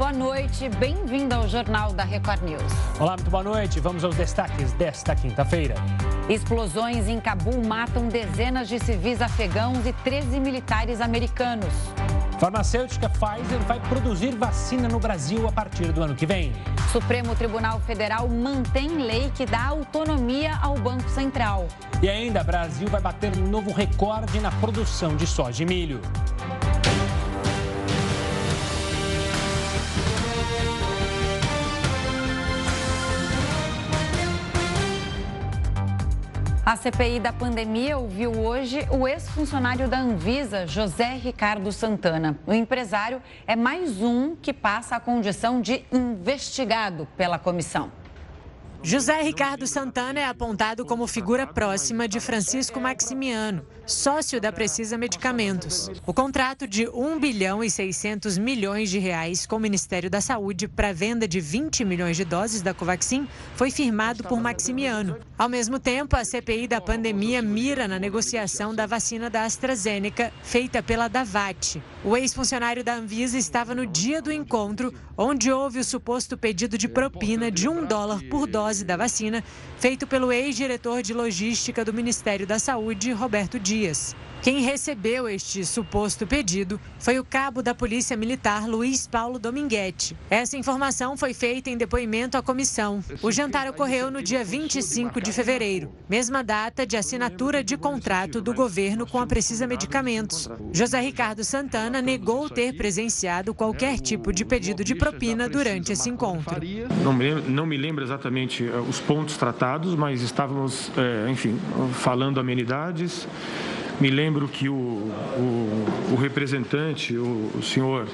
boa noite. Bem-vindo ao Jornal da Record News. Olá, muito boa noite. Vamos aos destaques desta quinta-feira. Explosões em Cabul matam dezenas de civis afegãos e 13 militares americanos. Farmacêutica Pfizer vai produzir vacina no Brasil a partir do ano que vem. Supremo Tribunal Federal mantém lei que dá autonomia ao Banco Central. E ainda, Brasil vai bater novo recorde na produção de soja e milho. A CPI da pandemia ouviu hoje o ex-funcionário da Anvisa, José Ricardo Santana. O empresário é mais um que passa a condição de investigado pela comissão. José Ricardo Santana é apontado como figura próxima de Francisco Maximiano, sócio da Precisa Medicamentos. O contrato de 1 bilhão e 600 milhões de reais com o Ministério da Saúde para venda de 20 milhões de doses da Covaxin foi firmado por Maximiano. Ao mesmo tempo, a CPI da pandemia mira na negociação da vacina da AstraZeneca, feita pela Davat. O ex-funcionário da Anvisa estava no dia do encontro, onde houve o suposto pedido de propina de um dólar por dose da vacina, feito pelo ex-diretor de logística do Ministério da Saúde, Roberto Dias. Quem recebeu este suposto pedido foi o cabo da Polícia Militar Luiz Paulo Dominguete. Essa informação foi feita em depoimento à comissão. O jantar ocorreu no dia 25 de fevereiro, mesma data de assinatura de contrato do governo com a Precisa Medicamentos. José Ricardo Santana negou ter presenciado qualquer tipo de pedido de propina durante esse encontro. Não me lembro, não me lembro exatamente eh, os pontos tratados, mas estávamos, é, enfim, falando amenidades. Me lembro que o, o, o representante, o, o, senhor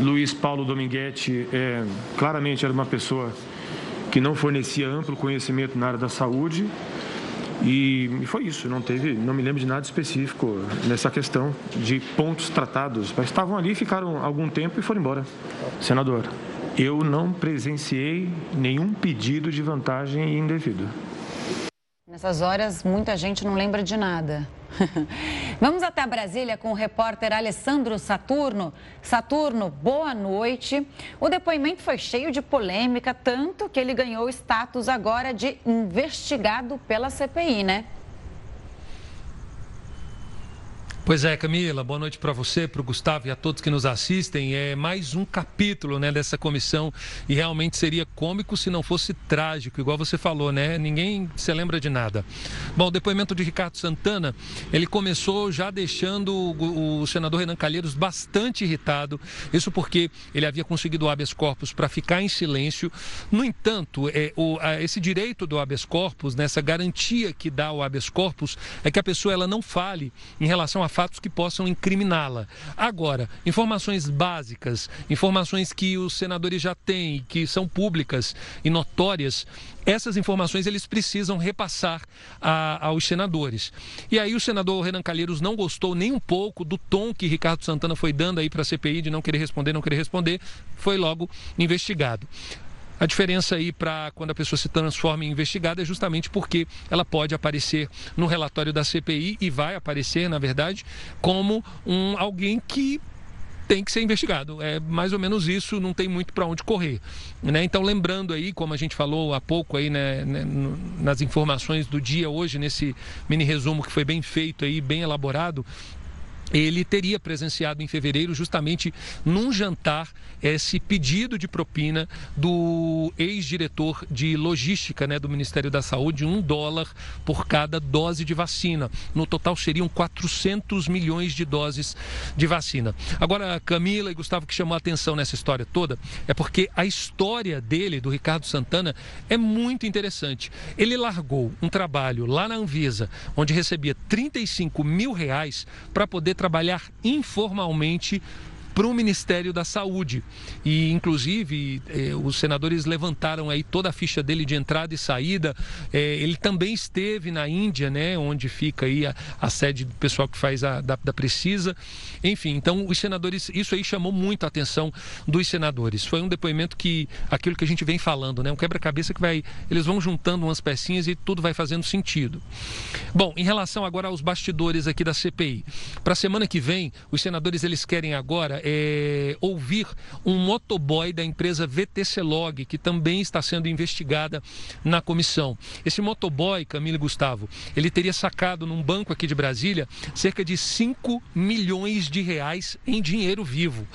Luiz Paulo Dominguete, é, claramente era uma pessoa que não fornecia amplo conhecimento na área da saúde. E, foi isso, não teve, não me lembro de nada específico nessa questão de pontos tratados. Mas estavam ali, ficaram algum tempo e foram embora. Senador, eu não presenciei nenhum pedido de vantagem indevido. Nessas horas, muita gente não lembra de nada. Vamos até Brasília com o repórter Alessandro Saturno. Saturno, boa noite. O depoimento foi cheio de polêmica, tanto que ele ganhou status agora de investigado pela CPI, né? Pois é, Camila, boa noite para você, para o Gustavo e a todos que nos assistem. É mais um capítulo né, dessa comissão e realmente seria cômico se não fosse trágico, igual você falou, né? Ninguém se lembra de nada. Bom, o depoimento de Ricardo Santana, ele começou já deixando o, o senador Renan Calheiros bastante irritado, isso porque ele havia conseguido o habeas corpus para ficar em silêncio. No entanto, é, o, a, esse direito do habeas corpus, nessa garantia que dá o habeas corpus, é que a pessoa ela não fale em relação a fatos que possam incriminá-la. Agora, informações básicas, informações que os senadores já têm, que são públicas e notórias, essas informações eles precisam repassar a, aos senadores. E aí o senador Renan Calheiros não gostou nem um pouco do tom que Ricardo Santana foi dando aí para a CPI de não querer responder, não querer responder, foi logo investigado. A diferença aí para quando a pessoa se transforma em investigada é justamente porque ela pode aparecer no relatório da CPI e vai aparecer, na verdade, como um alguém que tem que ser investigado. É mais ou menos isso, não tem muito para onde correr. Né? Então, lembrando aí, como a gente falou há pouco aí, né, né nas informações do dia hoje, nesse mini resumo que foi bem feito aí, bem elaborado, ele teria presenciado em fevereiro justamente num jantar esse pedido de propina do ex-diretor de logística né, do Ministério da Saúde, um dólar por cada dose de vacina. No total seriam 400 milhões de doses de vacina. Agora, Camila e Gustavo, que chamou a atenção nessa história toda é porque a história dele, do Ricardo Santana, é muito interessante. Ele largou um trabalho lá na Anvisa, onde recebia 35 mil reais para poder trabalhar informalmente para o Ministério da Saúde. E, inclusive, eh, os senadores levantaram aí toda a ficha dele de entrada e saída. Eh, ele também esteve na Índia, né, onde fica aí a, a sede do pessoal que faz a da, da, Precisa. Enfim, então os senadores, isso aí chamou muito a atenção dos senadores. Foi um depoimento que, aquilo que a gente vem falando, né, um quebra-cabeça que vai, eles vão juntando umas pecinhas e tudo vai fazendo sentido. Bom, em relação agora aos bastidores aqui da CPI, para a semana que vem, os senadores eles querem agora é, ouvir um motoboy da empresa VTC Log, que também está sendo investigada na comissão. Esse motoboy, Camila e Gustavo, ele teria sacado num banco aqui de Brasília cerca de 5 milhões de reais em dinheiro vivo.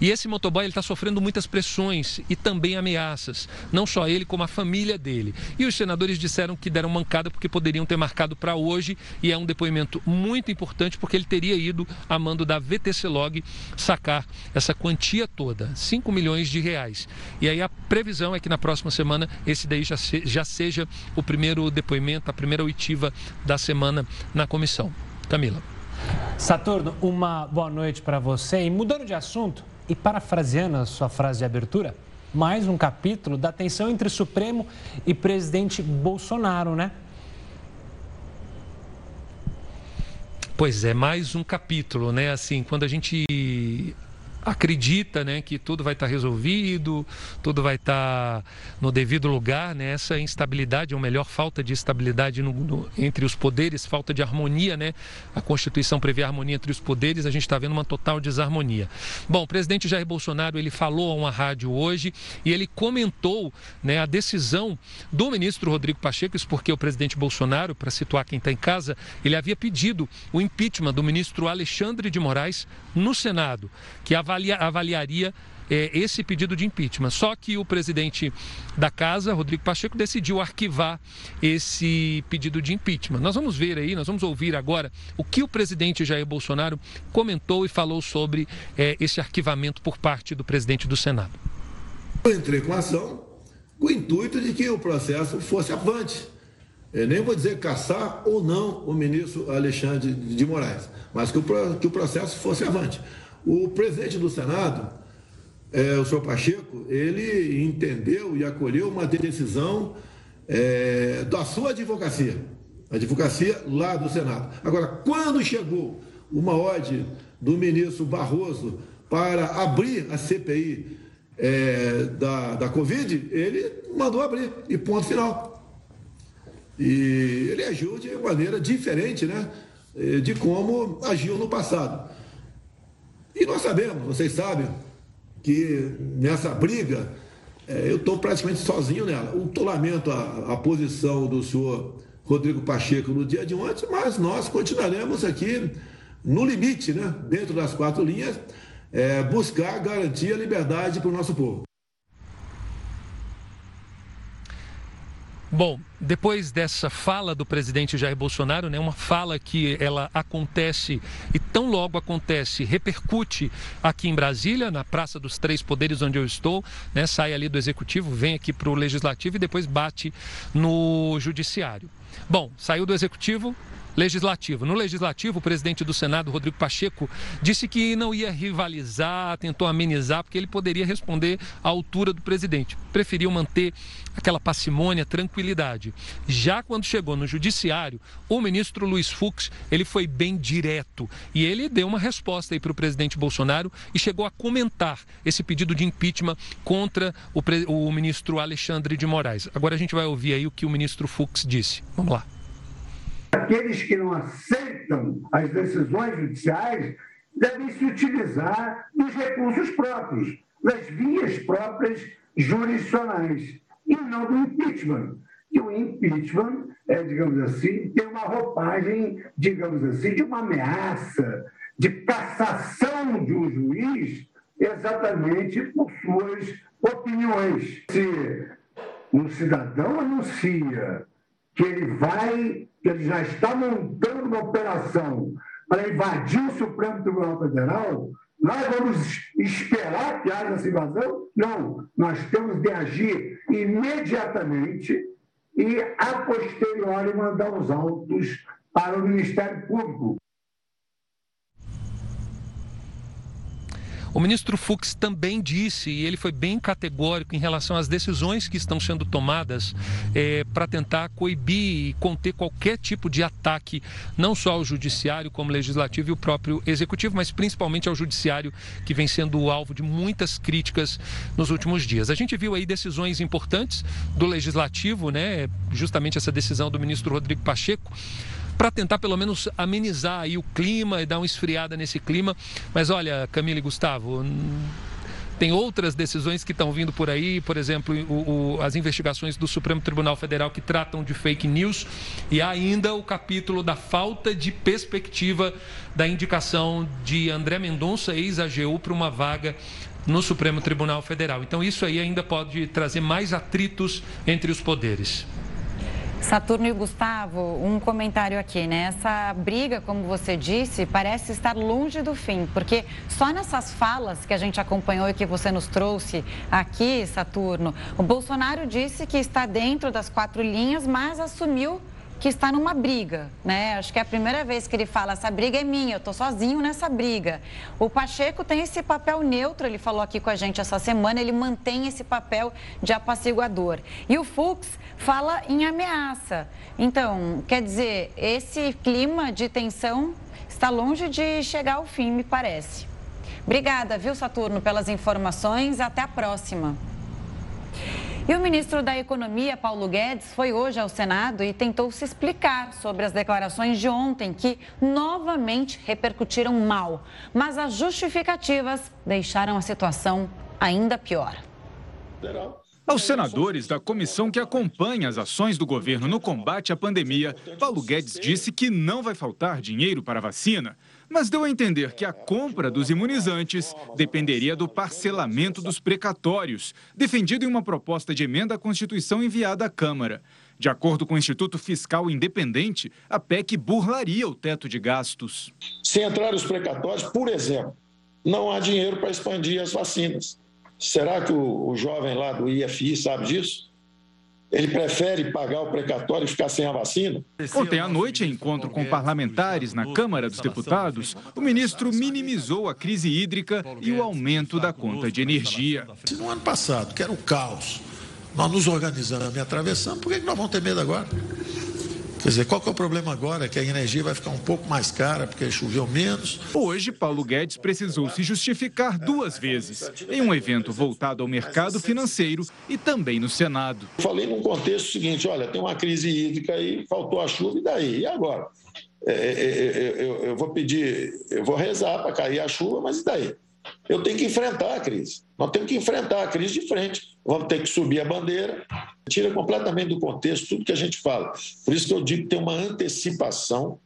E esse motoboy está sofrendo muitas pressões e também ameaças, não só ele, como a família dele. E os senadores disseram que deram mancada porque poderiam ter marcado para hoje e é um depoimento muito importante porque ele teria ido a mando da VTC Log sacar essa quantia toda, 5 milhões de reais. E aí a previsão é que na próxima semana esse daí já, se, já seja o primeiro depoimento, a primeira oitiva da semana na comissão. Camila. Saturno, uma boa noite para você. E mudando de assunto e parafraseando a sua frase de abertura, mais um capítulo da tensão entre Supremo e presidente Bolsonaro, né? Pois é, mais um capítulo, né? Assim, quando a gente acredita né, que tudo vai estar resolvido, tudo vai estar no devido lugar, né? essa instabilidade, ou melhor, falta de estabilidade no, no, entre os poderes, falta de harmonia, né? a Constituição prevê harmonia entre os poderes, a gente está vendo uma total desarmonia. Bom, o presidente Jair Bolsonaro ele falou a uma rádio hoje e ele comentou né, a decisão do ministro Rodrigo Pacheco, isso porque o presidente Bolsonaro, para situar quem está em casa, ele havia pedido o impeachment do ministro Alexandre de Moraes no Senado, que avalia avalia, avaliaria é, esse pedido de impeachment. Só que o presidente da casa, Rodrigo Pacheco, decidiu arquivar esse pedido de impeachment. Nós vamos ver aí, nós vamos ouvir agora o que o presidente Jair Bolsonaro comentou e falou sobre é, esse arquivamento por parte do presidente do Senado. Eu entrei com a ação com o intuito de que o processo fosse avante. Eu nem vou dizer caçar ou não o ministro Alexandre de Moraes, mas que o, que o processo fosse avante. O presidente do Senado, é, o senhor Pacheco, ele entendeu e acolheu uma decisão é, da sua advocacia, a advocacia lá do Senado. Agora, quando chegou uma ordem do ministro Barroso para abrir a CPI é, da, da Covid, ele mandou abrir, e ponto final. E ele agiu de maneira diferente né, de como agiu no passado. E nós sabemos, vocês sabem, que nessa briga é, eu estou praticamente sozinho nela. Eu lamento a, a posição do senhor Rodrigo Pacheco no dia de ontem, mas nós continuaremos aqui no limite, né, dentro das quatro linhas, é, buscar garantir a liberdade para o nosso povo. Bom, depois dessa fala do presidente Jair Bolsonaro, né, uma fala que ela acontece e tão logo acontece, repercute aqui em Brasília, na Praça dos Três Poderes, onde eu estou, né, sai ali do executivo, vem aqui para o legislativo e depois bate no judiciário. Bom, saiu do executivo, legislativo. No legislativo, o presidente do Senado, Rodrigo Pacheco, disse que não ia rivalizar, tentou amenizar, porque ele poderia responder à altura do presidente. Preferiu manter aquela parcimônia, tranquilidade. Já quando chegou no judiciário, o ministro Luiz Fux, ele foi bem direto e ele deu uma resposta aí para o presidente Bolsonaro e chegou a comentar esse pedido de impeachment contra o, o ministro Alexandre de Moraes. Agora a gente vai ouvir aí o que o ministro Fux disse. Vamos lá. Aqueles que não aceitam as decisões judiciais devem se utilizar dos recursos próprios, das vias próprias jurisdicionais, e não do impeachment. E o impeachment, é, digamos assim, tem uma roupagem, digamos assim, de uma ameaça, de cassação de um juiz exatamente por suas opiniões. Se um cidadão anuncia que ele vai, que ele já está montando uma operação para invadir o Supremo Tribunal Federal, nós vamos esperar que haja essa invasão? Não, nós temos de agir imediatamente e, a posteriori, mandar os autos para o Ministério Público. O ministro Fux também disse, e ele foi bem categórico em relação às decisões que estão sendo tomadas é, para tentar coibir e conter qualquer tipo de ataque, não só ao judiciário, como legislativo e o próprio executivo, mas principalmente ao judiciário, que vem sendo alvo de muitas críticas nos últimos dias. A gente viu aí decisões importantes do legislativo, né? Justamente essa decisão do ministro Rodrigo Pacheco para tentar pelo menos amenizar aí o clima e dar uma esfriada nesse clima. Mas olha, Camila e Gustavo, tem outras decisões que estão vindo por aí, por exemplo, o, o, as investigações do Supremo Tribunal Federal que tratam de fake news e ainda o capítulo da falta de perspectiva da indicação de André Mendonça, ex-AGU, para uma vaga no Supremo Tribunal Federal. Então, isso aí ainda pode trazer mais atritos entre os poderes. Saturno e Gustavo, um comentário aqui, né? Essa briga, como você disse, parece estar longe do fim, porque só nessas falas que a gente acompanhou e que você nos trouxe aqui, Saturno, o Bolsonaro disse que está dentro das quatro linhas, mas assumiu que está numa briga, né? Acho que é a primeira vez que ele fala, essa briga é minha, eu estou sozinho nessa briga. O Pacheco tem esse papel neutro, ele falou aqui com a gente essa semana, ele mantém esse papel de apaciguador. E o Fux fala em ameaça. Então, quer dizer, esse clima de tensão está longe de chegar ao fim, me parece. Obrigada, viu, Saturno, pelas informações. Até a próxima. E o ministro da Economia, Paulo Guedes, foi hoje ao Senado e tentou se explicar sobre as declarações de ontem, que novamente repercutiram mal. Mas as justificativas deixaram a situação ainda pior. Aos senadores da comissão que acompanha as ações do governo no combate à pandemia, Paulo Guedes disse que não vai faltar dinheiro para a vacina mas deu a entender que a compra dos imunizantes dependeria do parcelamento dos precatórios, defendido em uma proposta de emenda à Constituição enviada à Câmara. De acordo com o Instituto Fiscal Independente, a PEC burlaria o teto de gastos. Se entrar os precatórios, por exemplo, não há dinheiro para expandir as vacinas. Será que o, o jovem lá do IFI sabe disso? Ele prefere pagar o precatório e ficar sem a vacina? Ontem à noite, em encontro com parlamentares na Câmara dos Deputados, o ministro minimizou a crise hídrica e o aumento da conta de energia. Se no ano passado, que era o caos, nós nos organizamos e atravessamos, por que nós vamos ter medo agora? Quer dizer, qual que é o problema agora? Que a energia vai ficar um pouco mais cara porque choveu menos. Hoje, Paulo Guedes precisou se justificar duas vezes, em um evento voltado ao mercado financeiro e também no Senado. Falei num contexto seguinte: olha, tem uma crise hídrica aí, faltou a chuva, e daí? E agora? É, é, é, é eu, eu vou pedir, eu vou rezar para cair a chuva, mas e daí? Eu tenho que enfrentar a crise. Nós temos que enfrentar a crise de frente. Vamos ter que subir a bandeira. Tira completamente do contexto tudo que a gente fala. Por isso que eu digo que tem uma antecipação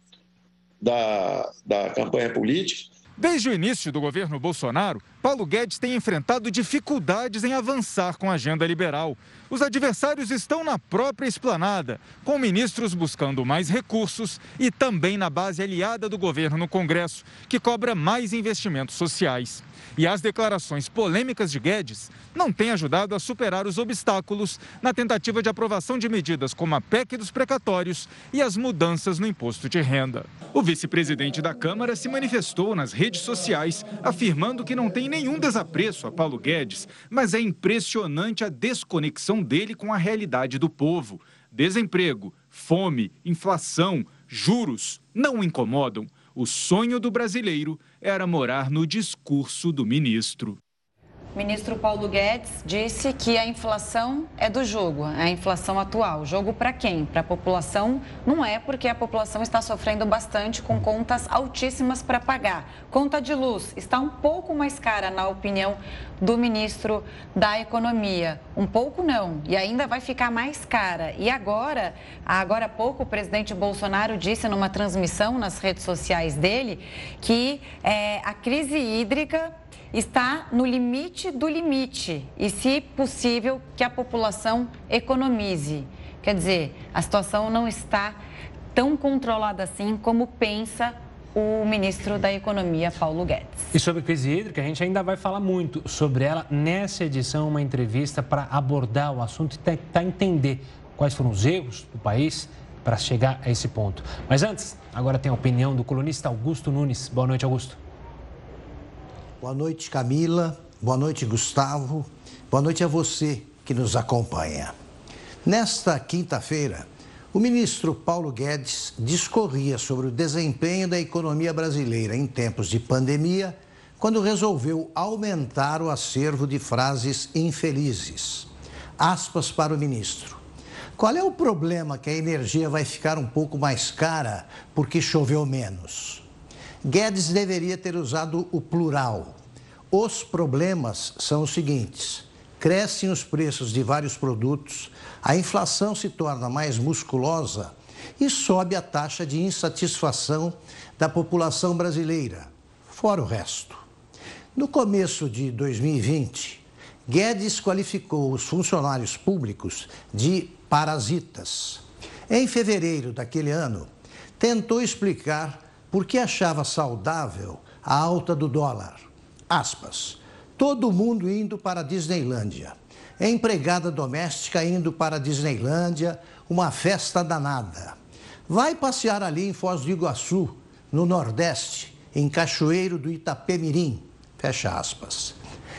da, da campanha política. Desde o início do governo Bolsonaro, Paulo Guedes tem enfrentado dificuldades em avançar com a agenda liberal. Os adversários estão na própria esplanada, com ministros buscando mais recursos e também na base aliada do governo no Congresso, que cobra mais investimentos sociais. E as declarações polêmicas de Guedes não têm ajudado a superar os obstáculos na tentativa de aprovação de medidas como a PEC dos precatórios e as mudanças no imposto de renda. O vice-presidente da Câmara se manifestou nas redes sociais, afirmando que não tem nenhum desapreço a Paulo Guedes, mas é impressionante a desconexão dele com a realidade do povo. Desemprego, fome, inflação, juros não incomodam. O sonho do brasileiro era morar no discurso do ministro. Ministro Paulo Guedes disse que a inflação é do jogo, a inflação atual. Jogo para quem? Para a população? Não é, porque a população está sofrendo bastante com contas altíssimas para pagar. Conta de luz está um pouco mais cara, na opinião do ministro da Economia. Um pouco não, e ainda vai ficar mais cara. E agora, agora há pouco, o presidente Bolsonaro disse numa transmissão nas redes sociais dele que é, a crise hídrica está no limite do limite e, se possível, que a população economize. Quer dizer, a situação não está tão controlada assim como pensa o ministro da Economia, Paulo Guedes. E sobre crise hídrica, a gente ainda vai falar muito sobre ela nessa edição, uma entrevista para abordar o assunto e tentar entender quais foram os erros do país para chegar a esse ponto. Mas antes, agora tem a opinião do colunista Augusto Nunes. Boa noite, Augusto. Boa noite, Camila. Boa noite, Gustavo. Boa noite a você que nos acompanha. Nesta quinta-feira, o ministro Paulo Guedes discorria sobre o desempenho da economia brasileira em tempos de pandemia, quando resolveu aumentar o acervo de frases infelizes. Aspas para o ministro. Qual é o problema que a energia vai ficar um pouco mais cara porque choveu menos? Guedes deveria ter usado o plural. Os problemas são os seguintes: crescem os preços de vários produtos, a inflação se torna mais musculosa e sobe a taxa de insatisfação da população brasileira, fora o resto. No começo de 2020, Guedes qualificou os funcionários públicos de parasitas. Em fevereiro daquele ano, tentou explicar por que achava saudável a alta do dólar. Aspas. Todo mundo indo para a Disneylândia. Empregada doméstica indo para a Disneylândia, uma festa danada. Vai passear ali em Foz do Iguaçu, no Nordeste, em Cachoeiro do Itapemirim. Fecha aspas.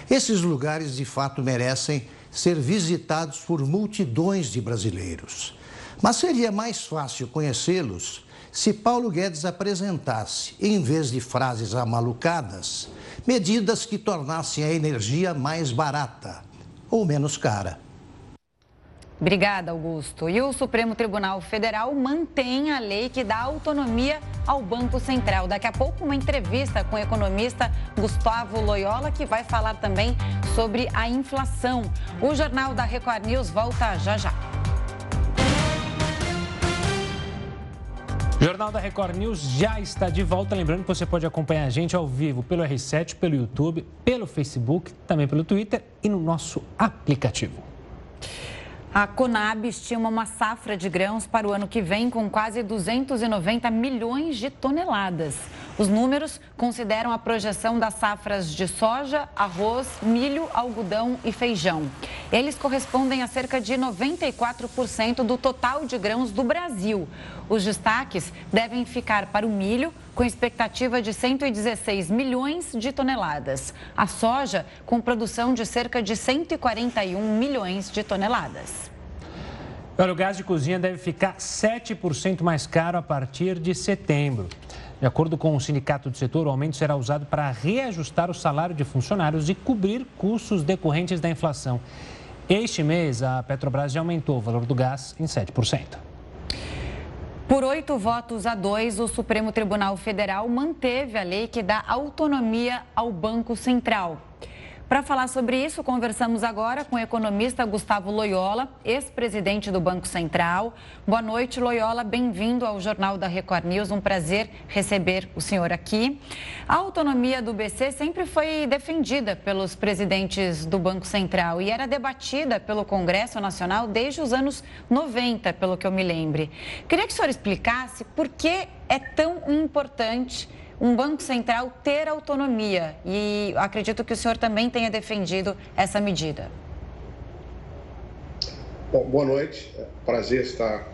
Esses lugares de fato merecem ser visitados por multidões de brasileiros. Mas seria mais fácil conhecê-los se Paulo Guedes apresentasse, em vez de frases amalucadas, medidas que tornassem a energia mais barata ou menos cara. Obrigada, Augusto. E o Supremo Tribunal Federal mantém a lei que dá autonomia ao Banco Central. Daqui a pouco, uma entrevista com o economista Gustavo Loyola, que vai falar também sobre a inflação. O Jornal da Record News volta já já. Jornal da Record News já está de volta. Lembrando que você pode acompanhar a gente ao vivo pelo R7, pelo YouTube, pelo Facebook, também pelo Twitter e no nosso aplicativo. A Conab estima uma safra de grãos para o ano que vem com quase 290 milhões de toneladas. Os números consideram a projeção das safras de soja, arroz, milho, algodão e feijão. Eles correspondem a cerca de 94% do total de grãos do Brasil. Os destaques devem ficar para o milho, com expectativa de 116 milhões de toneladas. A soja, com produção de cerca de 141 milhões de toneladas. o gás de cozinha deve ficar 7% mais caro a partir de setembro. De acordo com o sindicato do setor, o aumento será usado para reajustar o salário de funcionários e cobrir custos decorrentes da inflação. Este mês, a Petrobras já aumentou o valor do gás em 7%. Por oito votos a dois, o Supremo Tribunal Federal manteve a lei que dá autonomia ao Banco Central. Para falar sobre isso, conversamos agora com o economista Gustavo Loyola, ex-presidente do Banco Central. Boa noite, Loyola. Bem-vindo ao Jornal da Record News. Um prazer receber o senhor aqui. A autonomia do BC sempre foi defendida pelos presidentes do Banco Central e era debatida pelo Congresso Nacional desde os anos 90, pelo que eu me lembre. Queria que o senhor explicasse por que é tão importante um Banco Central ter autonomia. E acredito que o senhor também tenha defendido essa medida. Bom, boa noite, é prazer estar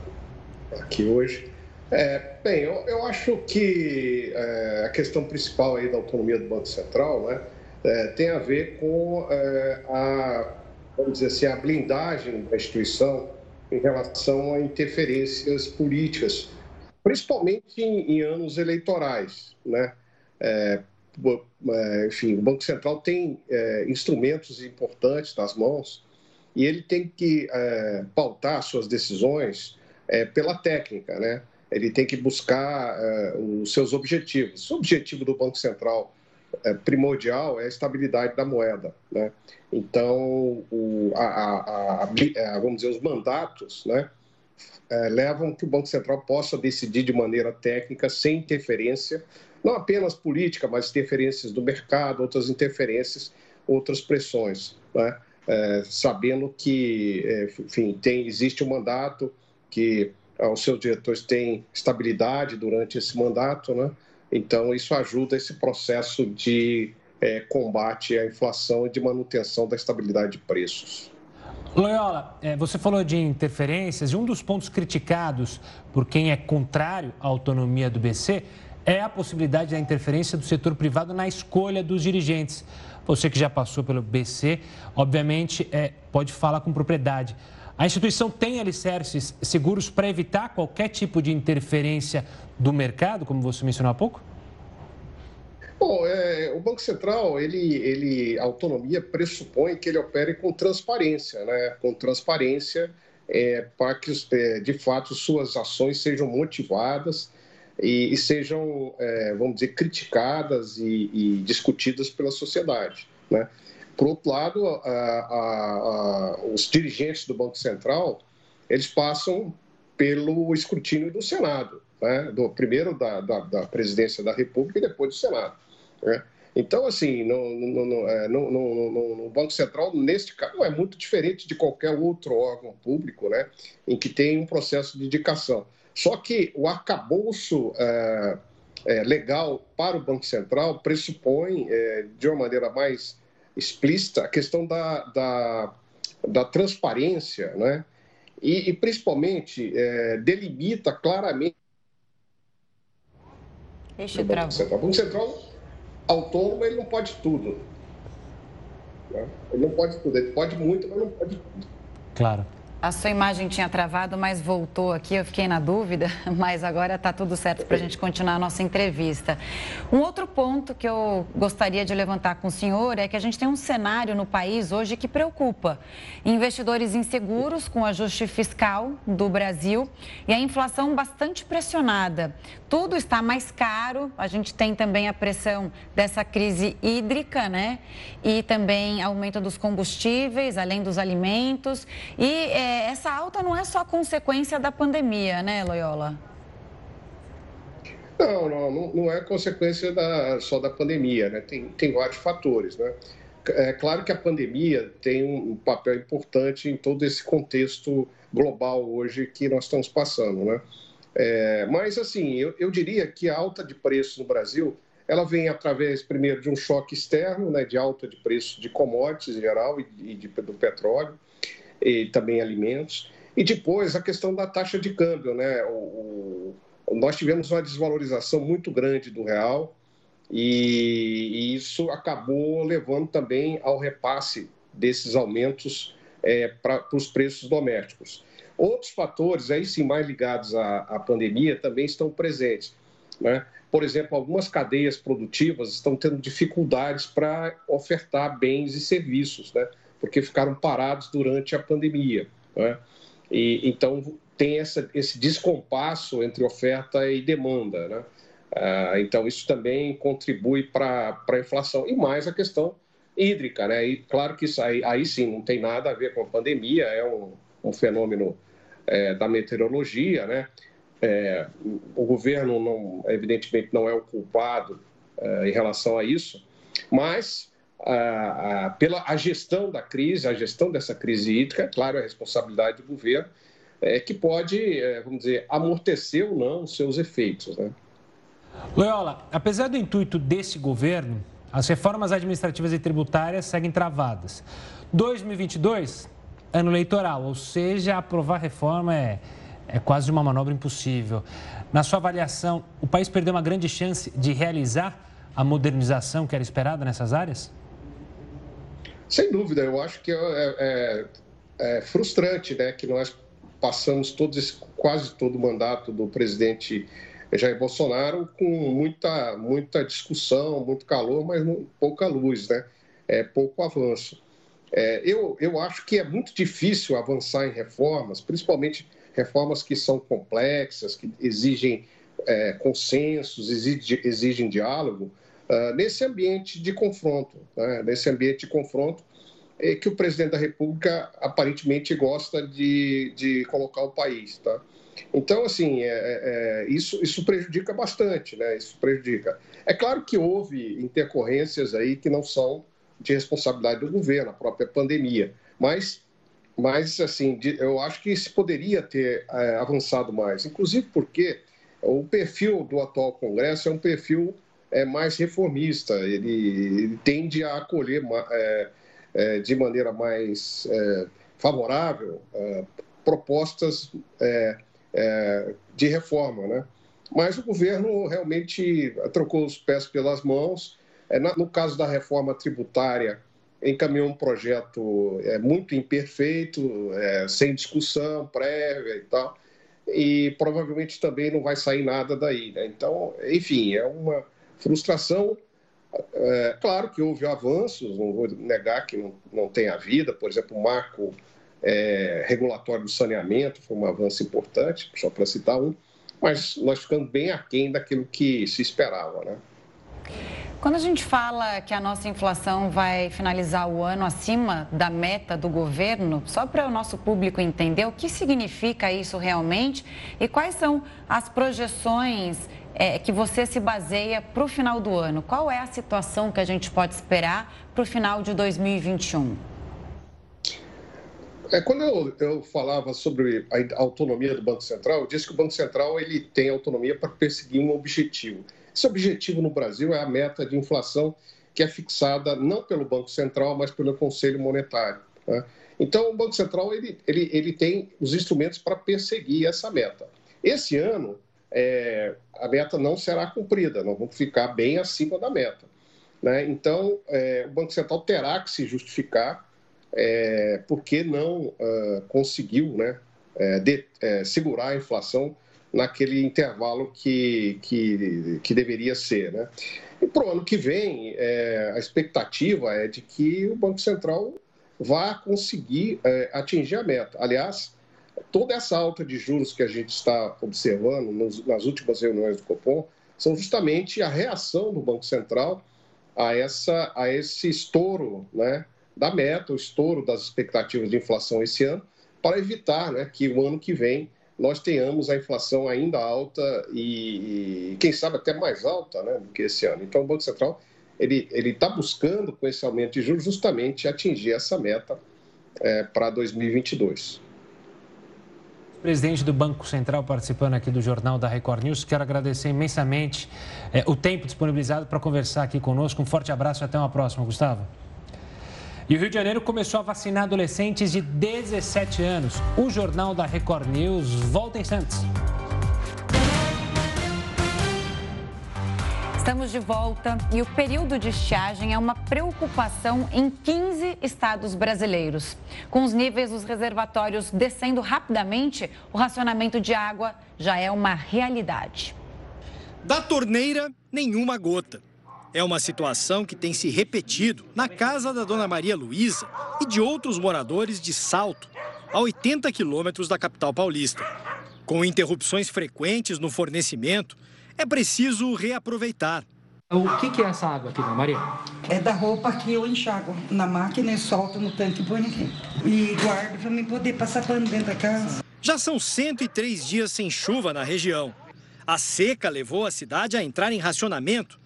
aqui hoje. É, bem, eu, eu, acho que é, a questão principal aí da autonomia do Banco Central né, é, tem a ver com é, a, vamos dizer assim, a blindagem da instituição em relação a interferências políticas principalmente em, em anos eleitorais. Né? É, é, enfim, o Banco Central tem é, instrumentos importantes nas mãos e ele tem que é, pautar suas decisões é, pela técnica, né? Ele tem que buscar é, os seus objetivos. O objetivo do Banco Central primordial é a estabilidade da moeda, né? Então, o, a, a, a, vamos dizer, os mandatos, né? É, levam que o Banco Central possa decidir de maneira técnica, sem interferência, não apenas política, mas interferências do mercado, outras interferências, outras pressões, né? é, sabendo que, é, enfim, tem, existe um mandato que ah, os seus diretores têm estabilidade durante esse mandato, né? Então, isso ajuda esse processo de é, combate à inflação e de manutenção da estabilidade de preços. Loyola, é, você falou de interferências e um dos pontos criticados por quem é contrário à autonomia do BC é a possibilidade da interferência do setor privado na escolha dos dirigentes. Você que já passou pelo BC, obviamente, é, pode falar com propriedade. A instituição tem alicerces seguros para evitar qualquer tipo de interferência do mercado, como você mencionou há pouco? Banco Central, ele, ele, a autonomia pressupõe que ele opere com transparência, né? com transparência é, para que, é, de fato, suas ações sejam motivadas e, e sejam, é, vamos dizer, criticadas e, e, discutidas pela sociedade. Né? Por outro lado, a, a, a, os dirigentes do Banco Central, eles passam pelo escrutínio do Senado, né? do, primeiro da, da, da, presidência da República e depois do Senado. Né? Então, assim, no, no, no, é, no, Banco Central, neste caso, é muito diferente de qualquer outro órgão público, né, em que tem um processo de indicação. Só que o arcabouço é, é, legal para o Banco Central pressupõe, é, de uma maneira mais explícita, a questão da, da, da transparência, né, e, e principalmente é, delimita claramente. Deixa eu Banco Central. O Banco Central autônomo ele não pode tudo. Né? Ele não pode tudo, ele pode muito, mas não pode tudo. Claro. A sua imagem tinha travado, mas voltou aqui. Eu fiquei na dúvida, mas agora está tudo certo para a gente continuar a nossa entrevista. Um outro ponto que eu gostaria de levantar com o senhor é que a gente tem um cenário no país hoje que preocupa. Investidores inseguros com o ajuste fiscal do Brasil e a inflação bastante pressionada. Tudo está mais caro. A gente tem também a pressão dessa crise hídrica, né? E também aumento dos combustíveis, além dos alimentos. E é, essa alta não é só consequência da pandemia, né, Loyola? Não, não, não é consequência da, só da pandemia, né? Tem, tem vários fatores, né? É claro que a pandemia tem um papel importante em todo esse contexto global hoje que nós estamos passando, né? É, mas, assim, eu, eu diria que a alta de preços no Brasil, ela vem através, primeiro, de um choque externo, né, de alta de preço de commodities em geral e, e de, do petróleo e também alimentos. E depois a questão da taxa de câmbio, né? O, o, nós tivemos uma desvalorização muito grande do real e, e isso acabou levando também ao repasse desses aumentos é, para os preços domésticos. Outros fatores, aí sim mais ligados à, à pandemia, também estão presentes. Né? Por exemplo, algumas cadeias produtivas estão tendo dificuldades para ofertar bens e serviços. Né? Porque ficaram parados durante a pandemia. Né? E, então, tem essa, esse descompasso entre oferta e demanda. Né? Ah, então, isso também contribui para a inflação. E mais a questão hídrica. Né? E claro que isso aí, aí sim não tem nada a ver com a pandemia, é um, um fenômeno é, da meteorologia. Né? É, o governo, não, evidentemente, não é o culpado é, em relação a isso, mas a, a, pela a gestão da crise, a gestão dessa crise hídrica, claro, é responsabilidade do governo, é, que pode, é, vamos dizer, amortecer ou não os seus efeitos. Né? Loyola, apesar do intuito desse governo, as reformas administrativas e tributárias seguem travadas. 2022, ano eleitoral, ou seja, aprovar reforma é, é quase uma manobra impossível. Na sua avaliação, o país perdeu uma grande chance de realizar a modernização que era esperada nessas áreas? Sem dúvida, eu acho que é, é, é frustrante né, que nós passamos todo esse, quase todo o mandato do presidente Jair Bolsonaro com muita, muita discussão, muito calor, mas pouca luz, né? É, pouco avanço. É, eu, eu acho que é muito difícil avançar em reformas, principalmente reformas que são complexas, que exigem é, consensos, exigem, exigem diálogo, uh, nesse ambiente de confronto, né? nesse ambiente de confronto é que o presidente da República aparentemente gosta de, de colocar o país, tá? Então, assim, é, é, isso, isso prejudica bastante, né? Isso prejudica. É claro que houve intercorrências aí que não são de responsabilidade do governo, a própria pandemia, mas, mas assim, eu acho que se poderia ter é, avançado mais, inclusive porque o perfil do atual Congresso é um perfil é, mais reformista, ele, ele tende a acolher é, é, de maneira mais é, favorável é, propostas é, é, de reforma, né? Mas o governo realmente trocou os pés pelas mãos. no caso da reforma tributária, encaminhou um projeto muito imperfeito, sem discussão prévia e tal, e provavelmente também não vai sair nada daí. Né? Então, enfim, é uma frustração. É, claro que houve avanços, não vou negar que não, não tem a vida, por exemplo, o marco é, regulatório do saneamento, foi um avanço importante, só para citar um, mas nós ficamos bem aquém daquilo que se esperava. Né? Quando a gente fala que a nossa inflação vai finalizar o ano acima da meta do governo, só para o nosso público entender o que significa isso realmente e quais são as projeções é, que você se baseia para o final do ano. Qual é a situação que a gente pode esperar para o final de 2021? É, quando eu, eu, falava sobre a autonomia do Banco Central, eu disse que o Banco Central ele tem autonomia para perseguir um objetivo. Esse objetivo no Brasil é a meta de inflação que é fixada não pelo Banco Central, mas pelo Conselho Monetário. Né? Então, o Banco Central ele, ele, ele tem os instrumentos para perseguir essa meta. Esse ano, é, a meta não será cumprida, nós vamos ficar bem acima da meta. Né? Então, é, o Banco Central terá que se justificar é, porque não uh, conseguiu né, é, de, é, segurar a inflação naquele intervalo que, que, que deveria ser. Né? E para o ano que vem, é, a expectativa é de que o Banco Central vá conseguir é, atingir a meta. Aliás, toda essa alta de juros que a gente está observando nos, nas últimas reuniões do Copom são justamente a reação do Banco Central a, essa, a esse estouro né, da meta, o estouro das expectativas de inflação esse ano, para evitar né, que o ano que vem nós tenhamos a inflação ainda alta e, e quem sabe até mais alta né, do que esse ano. Então, o Banco Central ele está buscando, com esse aumento de juros, justamente atingir essa meta é, para 2022. Presidente do Banco Central participando aqui do Jornal da Record News. Quero agradecer imensamente é, o tempo disponibilizado para conversar aqui conosco. Um forte abraço e até uma próxima, Gustavo. E o Rio de Janeiro começou a vacinar adolescentes de 17 anos. O Jornal da Record News volta em Santos. Estamos de volta e o período de estiagem é uma preocupação em 15 estados brasileiros. Com os níveis dos reservatórios descendo rapidamente, o racionamento de água já é uma realidade. Da torneira, nenhuma gota. É uma situação que tem se repetido na casa da dona Maria Luísa e de outros moradores de Salto, a 80 quilômetros da capital paulista. Com interrupções frequentes no fornecimento, é preciso reaproveitar. O que, é essa água aqui, dona Maria? É da roupa que eu enxago na máquina e solto no tanque e ponho aqui. E guardo para mim poder passar pano dentro da casa. Já são 103 dias sem chuva na região. A seca levou a cidade a entrar em racionamento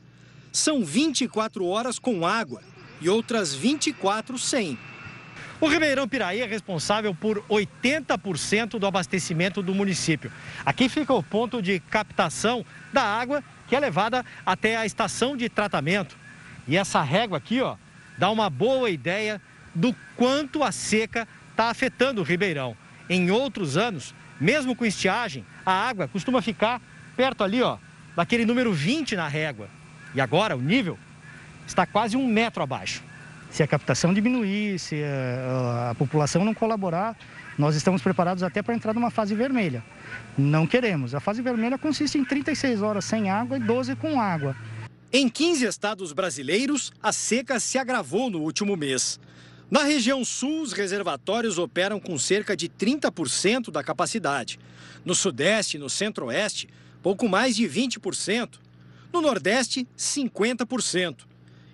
são 24 horas com água e outras 24 sem. O Ribeirão Piraí é responsável por 80% do abastecimento do município. Aqui fica o ponto de captação da água que é levada até a estação de tratamento. E essa régua aqui, ó, dá uma boa ideia do quanto a seca está afetando o Ribeirão. Em outros anos, mesmo com estiagem, a água costuma ficar perto ali, ó, daquele número 20 na régua. E agora o nível está quase um metro abaixo. Se a captação diminuir, se a, a população não colaborar, nós estamos preparados até para entrar numa fase vermelha. Não queremos. A fase vermelha consiste em 36 horas sem água e 12 com água. Em 15 estados brasileiros, a seca se agravou no último mês. Na região sul, os reservatórios operam com cerca de 30% da capacidade. No sudeste e no centro-oeste, pouco mais de 20%. No Nordeste, 50%.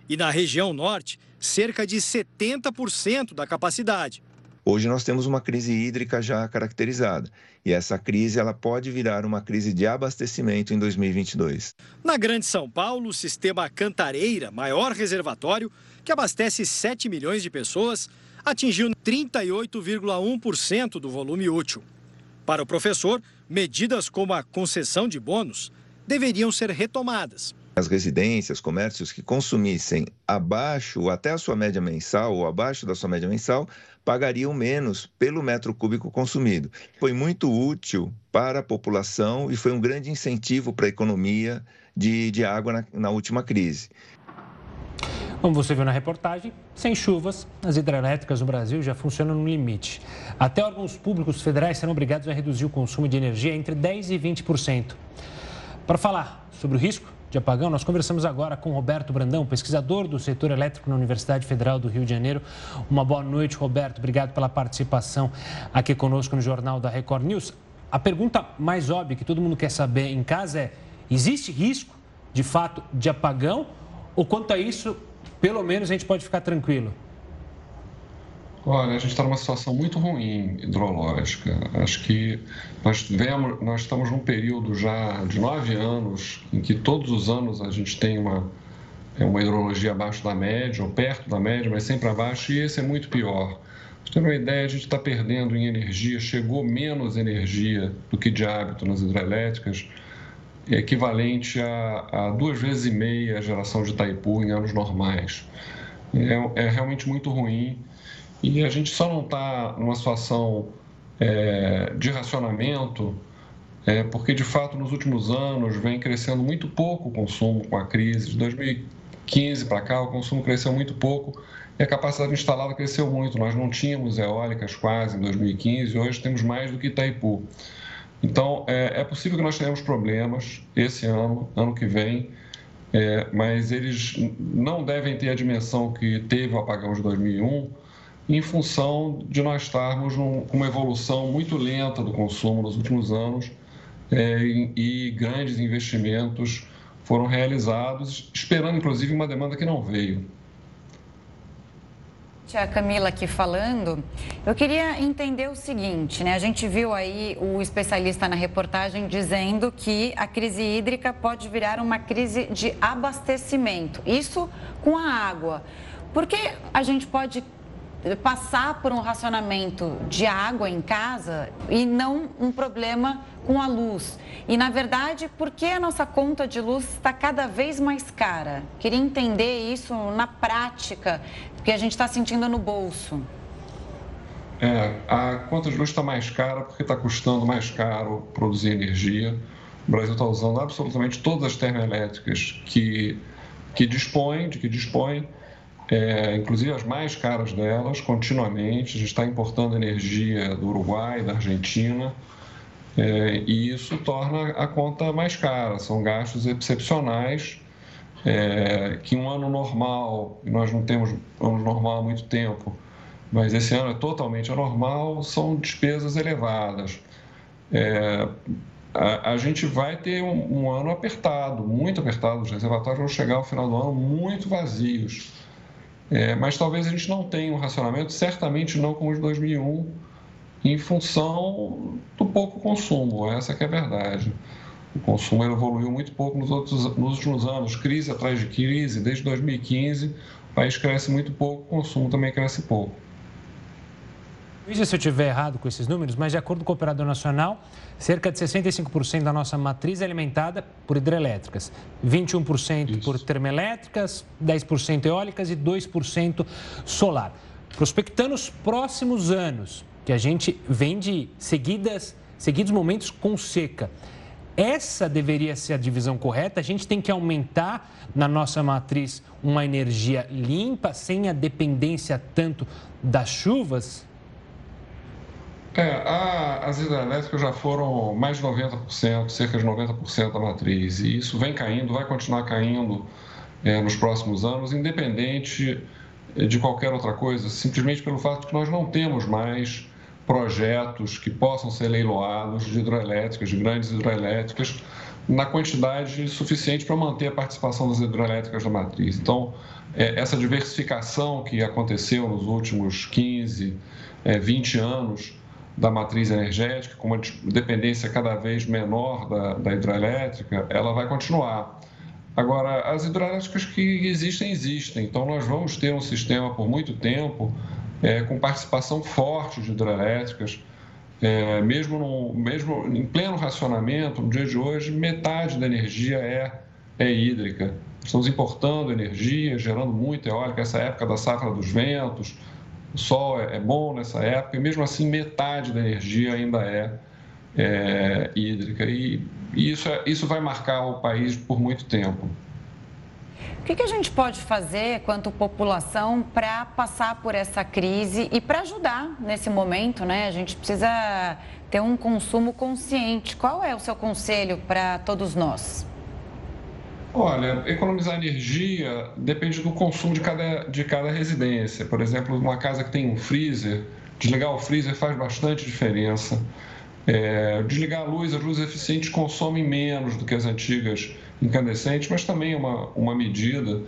E na região Norte, cerca de 70% da capacidade. Hoje nós temos uma crise hídrica já caracterizada e essa crise ela pode virar uma crise de abastecimento em 2022. Na Grande São Paulo, o sistema Cantareira, maior reservatório, que abastece 7 milhões de pessoas, atingiu 38,1% do volume útil. Para o professor, medidas como a concessão de bônus deveriam ser retomadas. As residências, comércios que consumissem abaixo ou até a sua média mensal ou abaixo da sua média mensal pagariam menos pelo metro cúbico consumido. Foi muito útil para a população e foi um grande incentivo para a economia de, de água na, na última crise. Como você viu na reportagem, sem chuvas, as hidrelétricas no Brasil já funcionam no limite. Até órgãos públicos federais serão obrigados a reduzir o consumo de energia entre 10% e 20%. Para falar sobre o risco de apagão, nós conversamos agora com Roberto Brandão, pesquisador do setor elétrico na Universidade Federal do Rio de Janeiro. Uma boa noite, Roberto. Obrigado pela participação aqui conosco no Jornal da Record News. A pergunta mais óbvia que todo mundo quer saber em casa é: existe risco, de fato, de apagão? Ou quanto a isso, pelo menos a gente pode ficar tranquilo? Olha, a gente está numa situação muito ruim hidrológica. Acho que nós, vemos, nós estamos num período já de nove anos em que todos os anos a gente tem uma, é uma hidrologia abaixo da média, ou perto da média, mas sempre abaixo, e esse é muito pior. Para ter uma ideia, a gente está perdendo em energia, chegou menos energia do que de hábito nas hidrelétricas, equivalente a, a duas vezes e meia a geração de Itaipu em anos normais. É, é realmente muito ruim e a gente só não está numa situação é, de racionamento é, porque, de fato, nos últimos anos vem crescendo muito pouco o consumo com a crise. De 2015 para cá, o consumo cresceu muito pouco e a capacidade instalada cresceu muito. Nós não tínhamos eólicas quase em 2015 e hoje temos mais do que Itaipu. Então, é, é possível que nós tenhamos problemas esse ano, ano que vem, é, mas eles não devem ter a dimensão que teve o apagão de 2001 em função de nós estarmos com uma evolução muito lenta do consumo nos últimos anos é, e, grandes investimentos foram realizados, esperando inclusive uma demanda que não veio. A Camila aqui falando, eu queria entender o seguinte, né? A gente viu aí o especialista na reportagem dizendo que a crise hídrica pode virar uma crise de abastecimento, isso com a água. Por que a gente pode passar por um racionamento de água em casa e não um problema com a luz. E, na verdade, por que a nossa conta de luz está cada vez mais cara? Queria entender isso na prática, que a gente está sentindo no bolso. É, a conta de luz está mais cara porque está custando mais caro produzir energia. O Brasil está usando absolutamente todas as termoelétricas que, que dispõe, de que dispõe é, inclusive as mais caras delas, continuamente. A gente está importando energia do Uruguai, da Argentina, é, e isso torna a conta mais cara. São gastos excepcionais é, que um ano normal, nós não temos ano normal há muito tempo, mas esse ano é totalmente anormal, são despesas elevadas. É, a, a, gente vai ter um, um ano apertado, muito apertado. Os reservatórios vão chegar ao final do ano muito vazios. É, mas talvez a gente não tenha um racionamento, certamente não como o de 2001, em função do pouco consumo, essa que é a verdade. O consumo evoluiu muito pouco nos, outros, nos últimos anos, crise atrás de crise, desde 2015, o país cresce muito pouco, o consumo também cresce pouco. Veja se eu estiver errado com esses números, mas de acordo com o Operador Nacional, cerca de 65% da nossa matriz é alimentada por hidrelétricas, 21% Isso. por termoelétricas, 10% eólicas e 2% solar. Prospectando os próximos anos, que a gente vem de seguidas, seguidos momentos com seca. Essa deveria ser a divisão correta. A gente tem que aumentar na nossa matriz uma energia limpa, sem a dependência tanto das chuvas? É, a, as hidrelétricas já foram mais de 90%, cerca de 90% da matriz, e isso vem caindo, vai continuar caindo é, nos próximos anos, independente de qualquer outra coisa, simplesmente pelo fato de que nós não temos mais projetos que possam ser leiloados de hidrelétricas, de grandes hidrelétricas, na quantidade suficiente para manter a participação das hidrelétricas da matriz. Então, é, essa diversificação que aconteceu nos últimos 15, é, 20 anos, da matriz energética, com uma dependência cada vez menor da, da hidrelétrica, ela vai continuar. Agora, as hidrelétricas que existem, existem. Então, nós vamos ter um sistema por muito tempo é, com participação forte de hidrelétricas. É, mesmo, no, mesmo em pleno racionamento, no dia de hoje, metade da energia é, é hídrica. Estamos importando energia, gerando muita eólica, essa época da safra dos ventos, o sol é, é bom nessa época, e mesmo assim metade da energia ainda é, é hídrica. E, e isso, é, isso vai marcar o país por muito tempo. O que, que, a gente pode fazer, quanto população, para passar por essa crise e para ajudar nesse momento, né? A gente precisa ter um consumo consciente. Qual é o seu conselho para todos nós? Olha, economizar energia depende do consumo de cada, de cada residência. Por exemplo, uma casa que tem um freezer, desligar o freezer faz bastante diferença. É, desligar a luz, as luzes eficientes consomem menos do que as antigas incandescentes, mas também é uma, uma medida.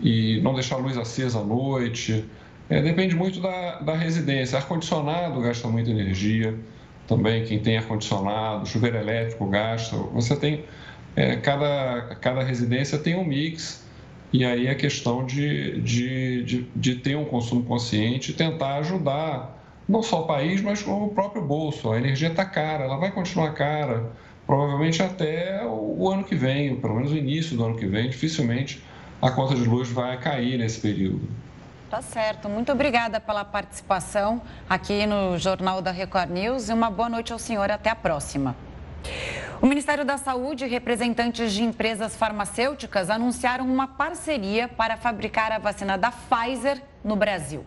E não deixar a luz acesa à noite. É, depende muito da, da residência. Ar-condicionado gasta muita energia também. Quem tem ar-condicionado, chuveiro elétrico gasta. Você tem. É, cada, cada residência tem um mix. E aí é questão de, de, de, de ter um consumo consciente e tentar ajudar não só o país, mas o próprio bolso. A energia está cara, ela vai continuar cara, provavelmente até o ano que vem, pelo menos o início do ano que vem, dificilmente a conta de luz vai cair nesse período. Tá certo. Muito obrigada pela participação aqui no Jornal da Record News e uma boa noite ao senhor. Até a próxima. O Ministério da Saúde e representantes de empresas farmacêuticas anunciaram uma parceria para fabricar a vacina da Pfizer no Brasil.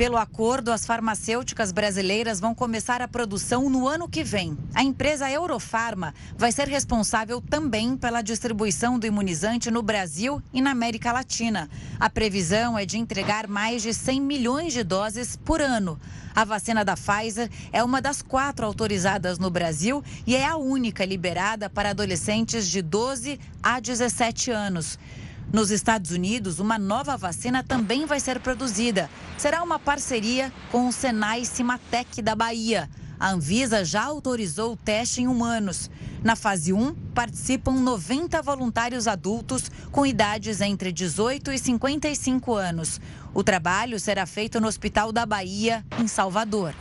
Pelo acordo, as farmacêuticas brasileiras vão começar a produção no ano que vem. A empresa Eurofarma vai ser responsável também pela distribuição do imunizante no Brasil e na América Latina. A previsão é de entregar mais de 100 milhões de doses por ano. A vacina da Pfizer é uma das quatro autorizadas no Brasil e é a única liberada para adolescentes de 12 a 17 anos. Nos Estados Unidos, uma nova vacina também vai ser produzida. Será uma parceria com o Senai Cimatec da Bahia. A Anvisa já autorizou o teste em humanos. Na fase 1, participam 90 voluntários adultos com idades entre 18 e 55 anos. O trabalho será feito no Hospital da Bahia, em Salvador.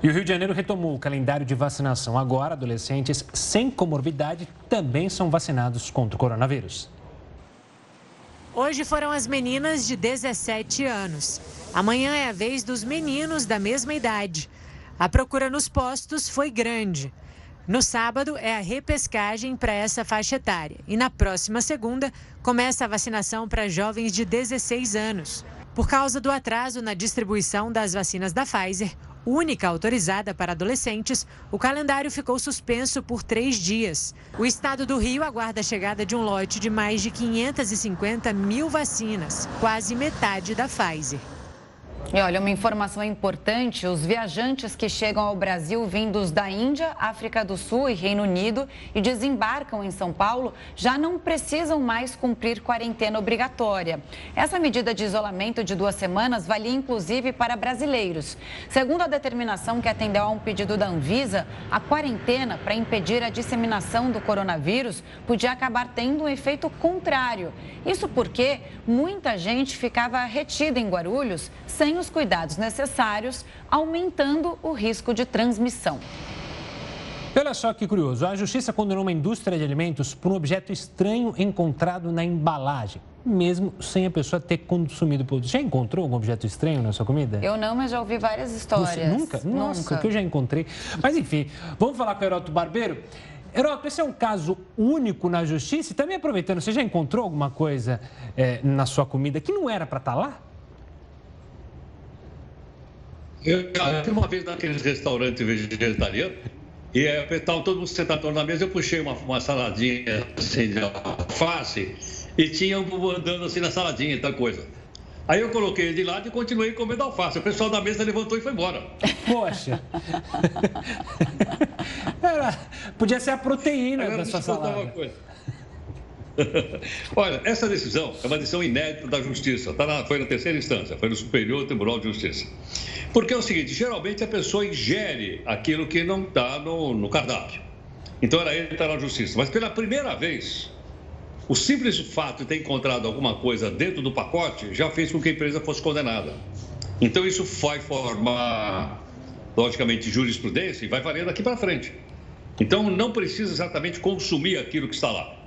E o Rio de Janeiro retomou o calendário de vacinação. Agora, adolescentes sem comorbidade também são vacinados contra o coronavírus. Hoje foram as meninas de 17 anos. Amanhã é a vez dos meninos da mesma idade. A procura nos postos foi grande. No sábado é a repescagem para essa faixa etária e na próxima segunda começa a vacinação para jovens de 16 anos. Por causa do atraso na distribuição das vacinas da Pfizer, única autorizada para adolescentes, o calendário ficou suspenso por três dias. O estado do Rio aguarda a chegada de um lote de mais de 550 mil vacinas, quase metade da Pfizer. E olha, uma informação importante: os viajantes que chegam ao Brasil vindos da Índia, África do Sul e Reino Unido e desembarcam em São Paulo já não precisam mais cumprir quarentena obrigatória. Essa medida de isolamento de duas semanas valia inclusive para brasileiros. Segundo a determinação que atendeu a um pedido da Anvisa, a quarentena para impedir a disseminação do coronavírus podia acabar tendo um efeito contrário. Isso porque muita gente ficava retida em Guarulhos sem os cuidados necessários, aumentando o risco de transmissão. Olha só que curioso, a justiça condenou uma indústria de alimentos por um objeto estranho encontrado na embalagem, mesmo sem a pessoa ter consumido produto. Já encontrou algum objeto estranho na sua comida? Eu não, mas já ouvi várias histórias. Você nunca? Nossa, nunca. que eu já encontrei. Mas enfim, vamos falar com o Heroto Barbeiro. Heroto, esse é um caso único na justiça e também aproveitando, você já encontrou alguma coisa é, na sua comida que não era para estar tá lá? Eu, eu uma vez naqueles restaurantes vegetarianos e estava todo mundo sentado na mesa, eu puxei uma, uma saladinha assim de alface e tinha um andando assim na saladinha e tal coisa. Aí eu coloquei ele de lado e continuei comendo alface. O pessoal da mesa levantou e foi embora. Poxa! Era, podia ser a proteína Agora, da sua salada. Uma coisa. Olha, essa decisão é uma decisão inédita da Justiça. Tá na, foi na terceira instância, foi no Superior Tribunal de Justiça. Porque é o seguinte: geralmente a pessoa ingere aquilo que não está no, no cardápio. Então ela entra na Justiça. Mas pela primeira vez, o simples fato de ter encontrado alguma coisa dentro do pacote já fez com que a empresa fosse condenada. Então isso vai formar, logicamente, jurisprudência e vai valer daqui para frente. Então não precisa exatamente consumir aquilo que está lá.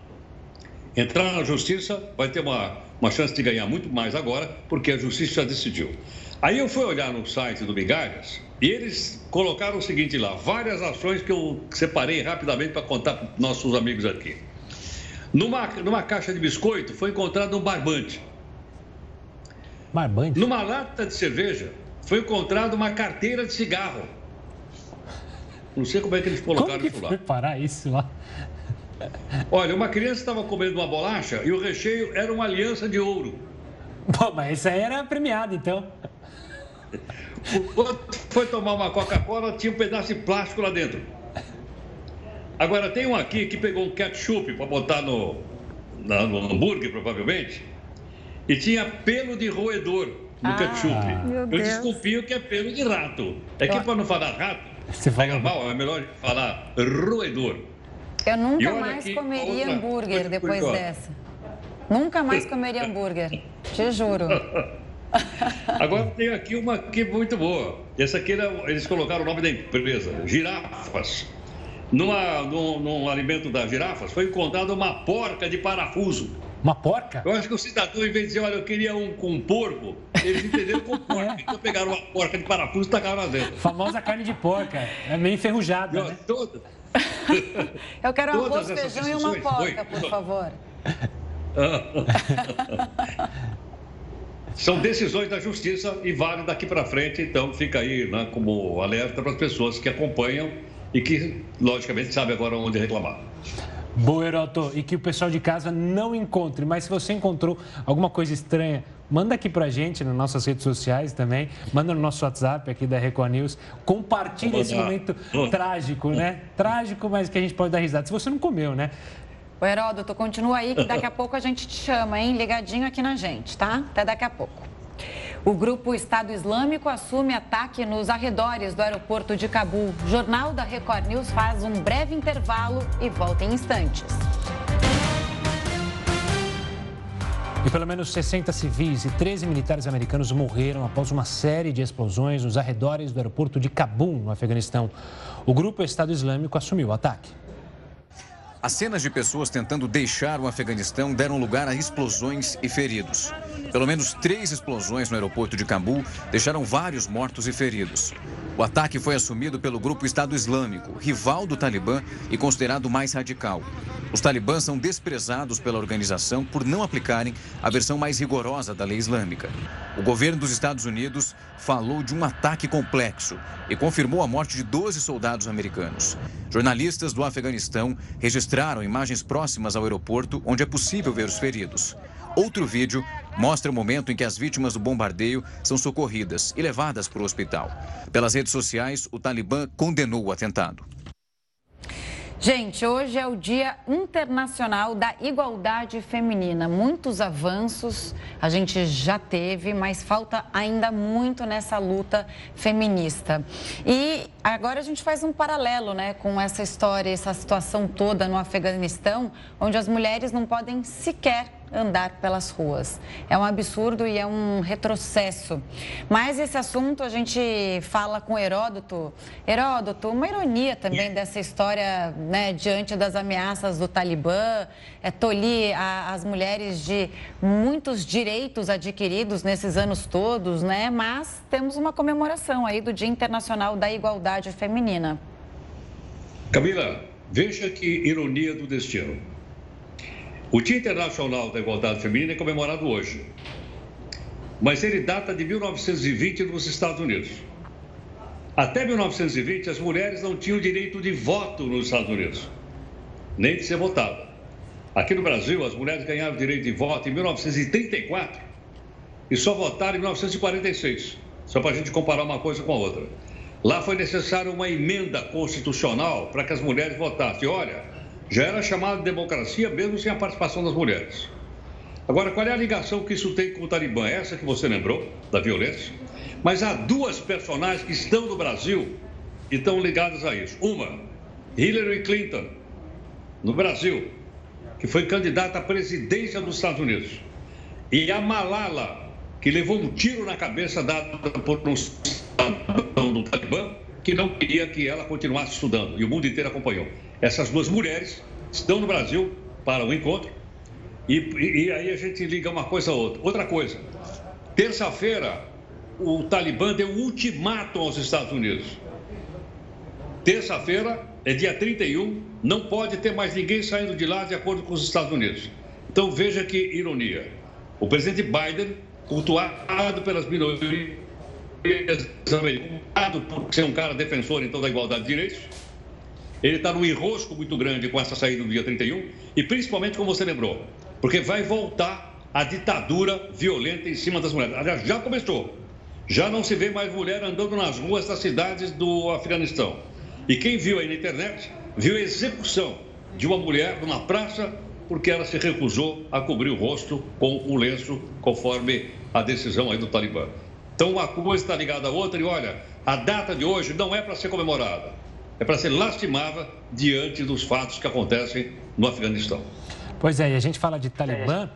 Entrar na justiça vai ter uma, uma chance de ganhar muito mais agora, porque a justiça já decidiu. Aí eu fui olhar no site do Migalhas e eles colocaram o seguinte lá: várias ações que eu separei rapidamente para contar para nossos amigos aqui. Numa, numa caixa de biscoito foi encontrado um barbante. Barbante? Numa lata de cerveja foi encontrado uma carteira de cigarro. Não sei como é que eles colocaram como que isso lá. Foi parar isso lá? Olha, uma criança estava comendo uma bolacha e o recheio era uma aliança de ouro. Pô, mas isso aí era premiado, então. O outro foi tomar uma Coca-Cola, tinha um pedaço de plástico lá dentro. Agora, tem um aqui que pegou um ketchup para botar no, na, no hambúrguer, provavelmente, e tinha pelo de roedor no ah, ketchup. Eu desconfio que é pelo de rato. É que para não falar rato, Você fala mal, é melhor falar roedor. Eu nunca mais comeria outra... hambúrguer depois dessa. Nunca mais comeria hambúrguer, te juro. Agora tem aqui uma que é muito boa. Essa aqui eles colocaram o nome da empresa, girafas. Numa, num, num alimento das girafas foi encontrada uma porca de parafuso. Uma porca? Eu acho que o cidadão, em vez de dizer, olha, eu queria um com porco, eles entenderam com porca. É. Então pegaram uma porca de parafuso e tacaram lá dentro. Famosa carne de porca. É meio enferrujada. né? Toda. Eu quero um arroz, feijão e uma porca, por favor. São decisões da justiça e vale daqui para frente, então fica aí né, como alerta para as pessoas que acompanham e que, logicamente, sabem agora onde reclamar. Boa, Heroto. E que o pessoal de casa não encontre. Mas se você encontrou alguma coisa estranha, manda aqui pra gente nas nossas redes sociais também. Manda no nosso WhatsApp aqui da Record News. Compartilhe esse momento trágico, né? Trágico, mas que a gente pode dar risada. Se você não comeu, né? O Heródoto, continua aí que daqui a pouco a gente te chama, hein? Ligadinho aqui na gente, tá? Até daqui a pouco. O grupo Estado Islâmico assume ataque nos arredores do aeroporto de Cabul. O Jornal da Record News faz um breve intervalo e volta em instantes. E pelo menos 60 civis e 13 militares americanos morreram após uma série de explosões nos arredores do aeroporto de Cabul, no Afeganistão. O grupo Estado Islâmico assumiu o ataque. As cenas de pessoas tentando deixar o Afeganistão deram lugar a explosões e feridos. Pelo menos três explosões no aeroporto de Cabul deixaram vários mortos e feridos. O ataque foi assumido pelo grupo Estado Islâmico, rival do Talibã e considerado mais radical. Os talibãs são desprezados pela organização por não aplicarem a versão mais rigorosa da lei islâmica. O governo dos Estados Unidos falou de um ataque complexo e confirmou a morte de 12 soldados americanos. Jornalistas do Afeganistão registraram imagens próximas ao aeroporto onde é possível ver os feridos. Outro vídeo mostra o momento em que as vítimas do bombardeio são socorridas e levadas para o hospital. Pelas redes sociais, o Talibã condenou o atentado. Gente, hoje é o Dia Internacional da Igualdade Feminina. Muitos avanços a gente já teve, mas falta ainda muito nessa luta feminista. E agora a gente faz um paralelo né, com essa história, essa situação toda no Afeganistão, onde as mulheres não podem sequer andar pelas ruas. É um absurdo e é um retrocesso. Mas esse assunto a gente fala com Heródoto. Heródoto, uma ironia também dessa história, né, diante das ameaças do Talibã, é tolir a, as mulheres de muitos direitos adquiridos nesses anos todos, né? Mas temos uma comemoração aí do Dia Internacional da Igualdade Feminina. Camila, veja que ironia do destino. O Dia Internacional da Igualdade Feminina é comemorado hoje, mas ele data de 1920 nos Estados Unidos. Até 1920, as mulheres não tinham direito de voto nos Estados Unidos, nem de ser votada. Aqui no Brasil, as mulheres ganharam direito de voto em 1934 e só votaram em 1946, só para a gente comparar uma coisa com a outra. Lá foi necessária uma emenda constitucional para que as mulheres votassem. Olha, já era chamado de democracia mesmo sem a participação das mulheres. Agora, qual é a ligação que isso tem com o Talibã? Essa que você lembrou, da violência? Mas há duas personagens que estão no Brasil e estão ligadas a isso. Uma, Hillary Clinton, no Brasil, que foi candidata à presidência dos Estados Unidos. E a Malala, que levou um tiro na cabeça dado por um cidadão do Talibã, que não queria que ela continuasse estudando. E o mundo inteiro acompanhou. Essas duas mulheres estão no Brasil para o encontro e, e, e aí a gente liga uma coisa a outra. Outra coisa, terça-feira o Talibã deu um ultimato aos Estados Unidos. Terça-feira é dia 31, não pode ter mais ninguém saindo de lá de acordo com os Estados Unidos. Então veja que ironia. O presidente Biden, cultuado pelas minorias americanas, por ser um cara defensor então da igualdade de direitos, ele está num enrosco muito grande com essa saída do dia 31 e principalmente, como você lembrou, porque vai voltar a ditadura violenta em cima das mulheres. Aliás, já começou. Já não se vê mais mulher andando nas ruas das cidades do Afeganistão. E quem viu aí na internet, viu a execução de uma mulher numa praça porque ela se recusou a cobrir o rosto com o lenço, conforme a decisão aí do Talibã. Então, uma coisa está ligada à outra e, olha, a data de hoje não é para ser comemorada é para ser lastimada diante dos fatos que acontecem no Afeganistão. Pois é, e a gente fala de Talibã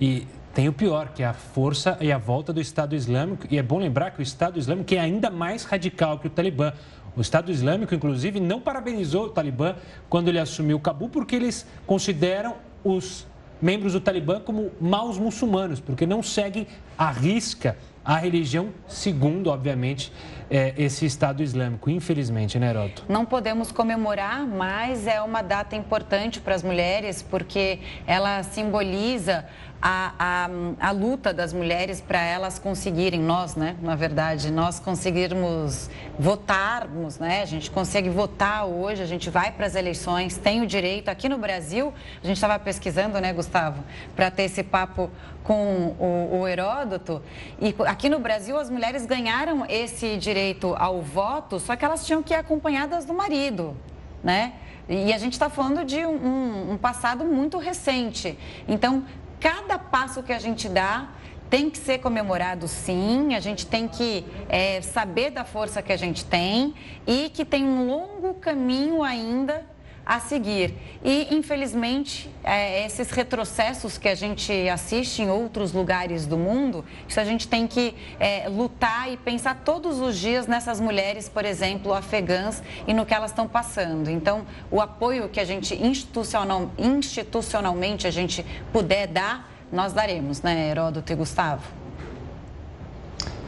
e tem o pior, que é a força e a volta do Estado Islâmico. E é bom lembrar que o Estado Islâmico é ainda mais radical que o Talibã. O Estado Islâmico, inclusive, não parabenizou o Talibã quando ele assumiu Cabu, porque eles consideram os membros do Talibã como maus muçulmanos, porque não seguem a risca a religião, segundo, obviamente, é, esse Estado Islâmico, infelizmente, né, Heroto? Não podemos comemorar, mas é uma data importante para as mulheres, porque ela simboliza a, a, a luta das mulheres para elas conseguirem, nós, né, na verdade, nós conseguirmos votarmos, né, a gente consegue votar hoje, a gente vai para as eleições, tem o direito, aqui no Brasil, a gente estava pesquisando, né, Gustavo, para ter esse papo com o, o Heródoto, e aqui no Brasil as mulheres ganharam esse direito ao voto, só que elas tinham que ir acompanhadas do marido, né? E a gente está falando de um, um, passado muito recente. Então, cada passo que a gente dá tem que ser comemorado sim, a gente tem que é, saber da força que a gente tem e que tem um longo caminho ainda a seguir. E, infelizmente, é, esses retrocessos que a gente assiste em outros lugares do mundo, isso a gente tem que é, lutar e pensar todos os dias nessas mulheres, por exemplo, afegãs e no que elas estão passando. Então, o apoio que a gente institucional, institucionalmente a gente puder dar, nós daremos, né, Heródoto e Gustavo?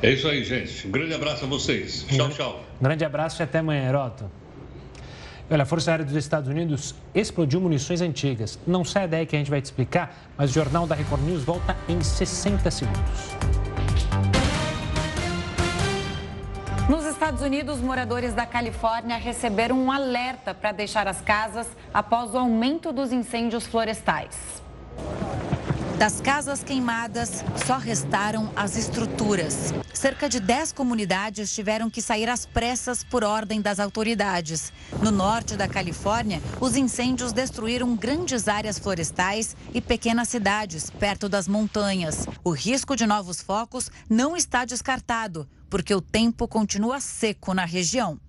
É isso aí, gente. Um grande abraço a vocês. Tchau, tchau. Um grande abraço e até amanhã, Heródoto. Olha, a Força Aérea dos Estados Unidos explodiu munições antigas. Não sai daí que a gente vai te explicar, mas o Jornal da Record News volta em 60 segundos. Nos Estados Unidos, moradores da Califórnia receberam um alerta para deixar as casas após o aumento dos incêndios florestais. Das casas queimadas, só restaram as estruturas. Cerca de 10 comunidades tiveram que sair às pressas por ordem das autoridades. No norte da Califórnia, os incêndios destruíram grandes áreas florestais e pequenas cidades perto das montanhas. O risco de novos focos não está descartado, porque o tempo continua seco na região.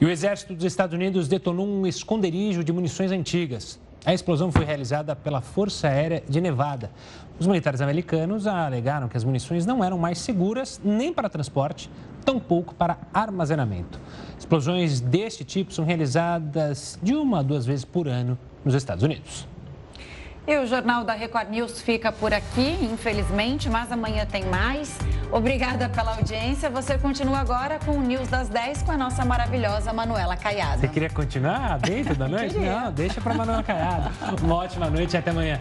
E o exército dos Estados Unidos detonou um esconderijo de munições antigas. A explosão foi realizada pela Força Aérea de Nevada. Os militares americanos alegaram que as munições não eram mais seguras nem para transporte, tampouco para armazenamento. Explosões deste tipo são realizadas de uma a duas vezes por ano nos Estados Unidos. E o Jornal da Record News fica por aqui, infelizmente, mas amanhã tem mais. Obrigada pela audiência. Você continua agora com o News das 10 com a nossa maravilhosa Manuela Caiado. Você queria continuar dentro da noite? Não, deixa para Manuela Caiado. Uma ótima noite e até amanhã.